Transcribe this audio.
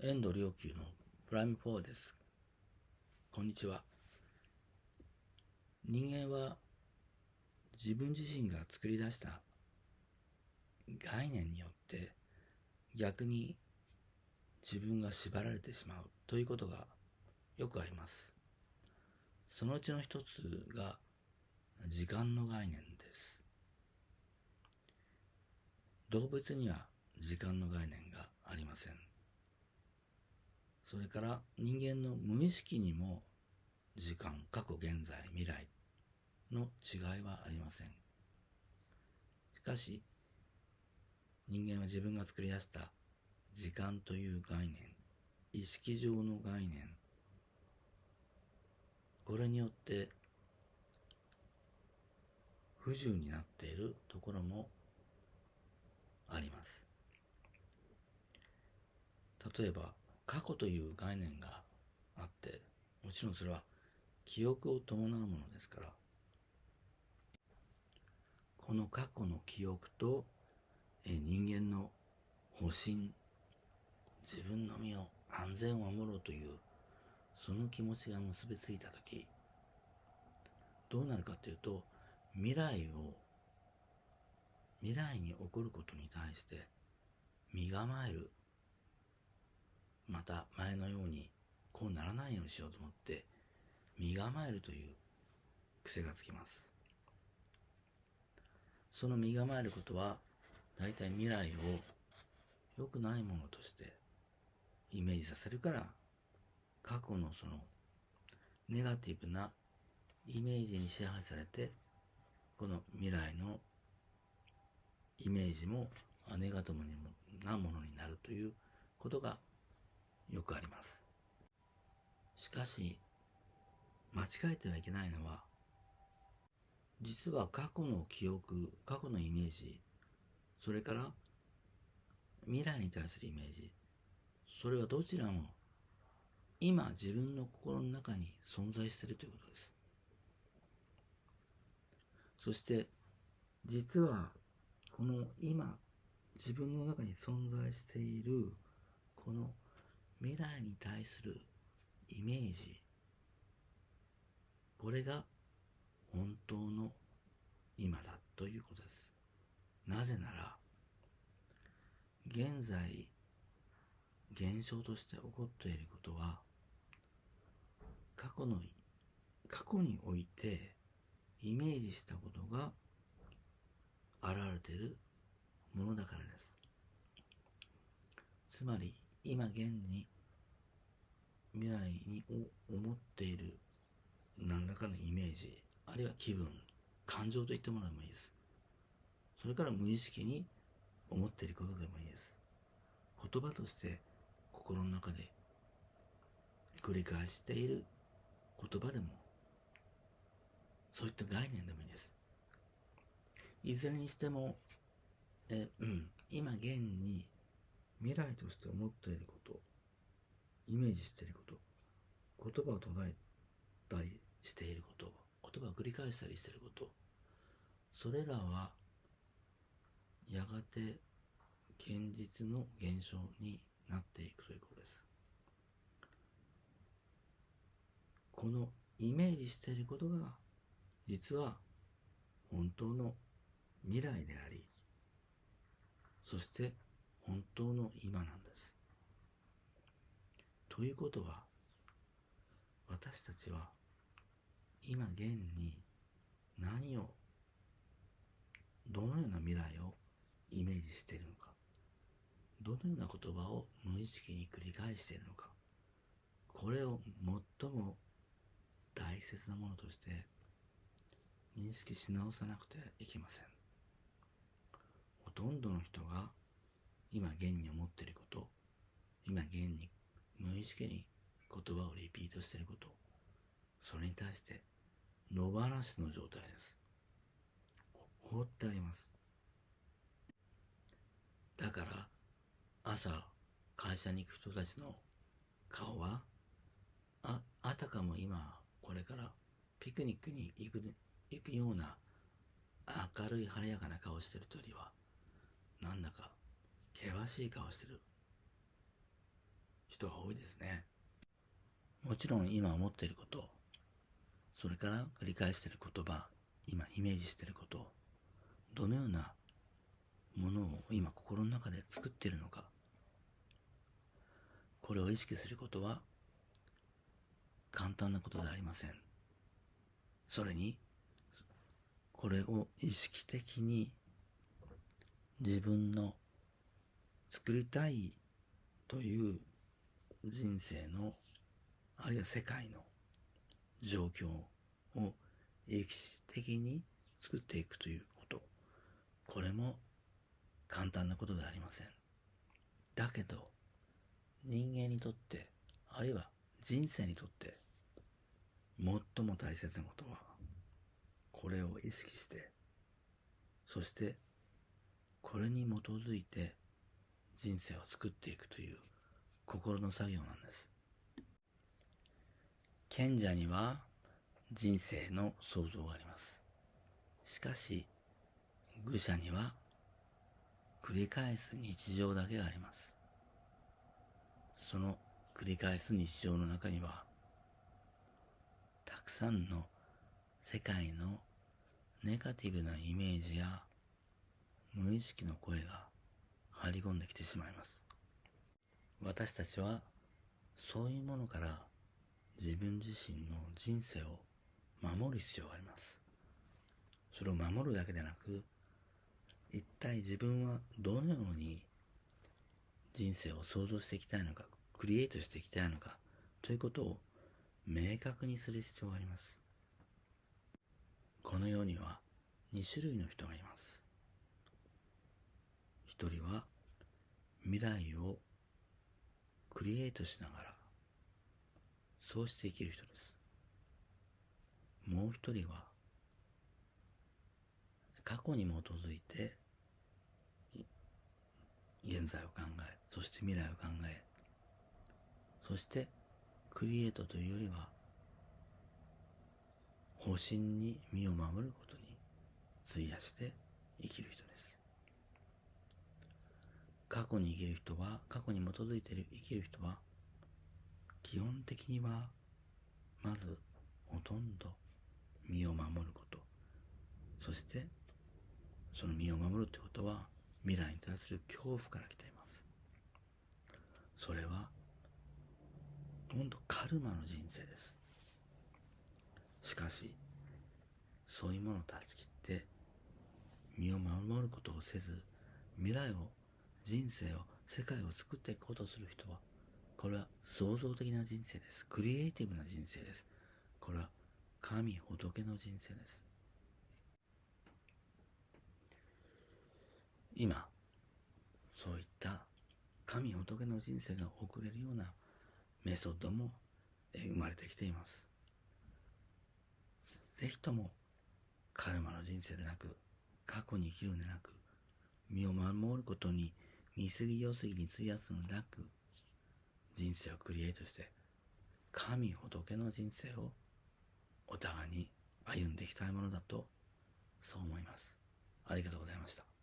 遠藤良久のプライム4です。こんにちは。人間は自分自身が作り出した概念によって逆に自分が縛られてしまうということがよくあります。そのうちの一つが時間の概念です。動物には時間の概念がありません。それから人間の無意識にも時間、過去、現在、未来の違いはありません。しかし、人間は自分が作り出した時間という概念、意識上の概念、これによって不自由になっているところもあります。例えば、過去という概念があって、もちろんそれは記憶を伴うものですから、この過去の記憶と人間の保身、自分の身を安全を守ろうという、その気持ちが結びついたとき、どうなるかというと、未来を、未来に起こることに対して身構える。また前のようにこうならないようにしようと思って身構えるという癖がつきます。その身構えることは大体未来を良くないものとしてイメージさせるから過去のそのネガティブなイメージに支配されてこの未来のイメージもネガティブなものになるということがよくあります。しかし、間違えてはいけないのは、実は過去の記憶、過去のイメージ、それから未来に対するイメージ、それはどちらも今自分の心の中に存在しているということです。そして実はこの今自分の中に存在しているこの未来に対するイメージこれが本当の今だということですなぜなら現在現象として起こっていることは過去の過去においてイメージしたことが現れているものだからです。つまり今現に未来に思っている何らかのイメージあるいは気分感情といったものでもいいですそれから無意識に思っていることでもいいです言葉として心の中で繰り返している言葉でもそういった概念でもいいです。いずれにしても、え、うん、今現に未来として思っていること、イメージしていること、言葉を唱えたりしていること、言葉を繰り返したりしていること、それらはやがて現実の現象になっていくということです。このイメージしていることが実は本当の未来であり、そして本当の今なんです。ということは、私たちは今現に何を、どのような未来をイメージしているのか、どのような言葉を無意識に繰り返しているのか、これを最も大切なものとして認識し直さなくてはいけませんほとんどの人が今現に思っていること今現に無意識に言葉をリピートしていることそれに対して野放しの状態です。放ってあります。だから朝会社に行く人たちの顔はああたかも今これからピクニックに行く行くような明るい晴れやかな顔してるとよりはなんだか険しい顔してる人が多いですね。もちろん今思っていること、それから繰り返している言葉、今イメージしていること、どのようなものを今心の中で作っているのか、これを意識することは簡単なことではありません。それに、これを意識的に自分の作りたいという人生のあるいは世界の状況を歴史的に作っていくということ。これも簡単なことではありません。だけど人間にとってあるいは人生にとって最も大切なことはこれを意識してそしてこれに基づいて人生を作っていくという心の作業なんです。賢者には人生の創造があります。しかし愚者には繰り返す日常だけがあります。その繰り返す日常の中にはたくさんの世界のネガティブなイメージや無意識の声が入り込んできてしまいます。私たちはそういうものから自分自身の人生を守る必要があります。それを守るだけでなく一体自分はどのように人生を想像していきたいのかクリエイトしていきたいのかということを明確にする必要があります。この世には2種類の人がいます。一人は未来をクリエイトしながらそうして生きる人です。もう一人は過去に基づいて現在を考えそして未来を考えそしてクリエイトというよりは方針に身を守ることに費やして生きる人です。過去に生きる人は、過去に基づいている生きる人は、基本的には、まず、ほとんど身を守ること。そして、その身を守るってことは、未来に対する恐怖から来ています。それは、ほんとカルマの人生です。しかし、そういうものを断ち切って、身を守ることをせず、未来を人生を、世界を作っていこうとする人は、これは創造的な人生です。クリエイティブな人生です。これは神仏の人生です。今、そういった神仏の人生が送れるようなメソッドも生まれてきています。ぜひともカルマの人生でなく、過去に生きるのでなく、身を守ることに見過ぎよすぎに費やすのなく、人生をクリエイトして、神仏の人生をお互いに歩んでいきたいものだと、そう思います。ありがとうございました。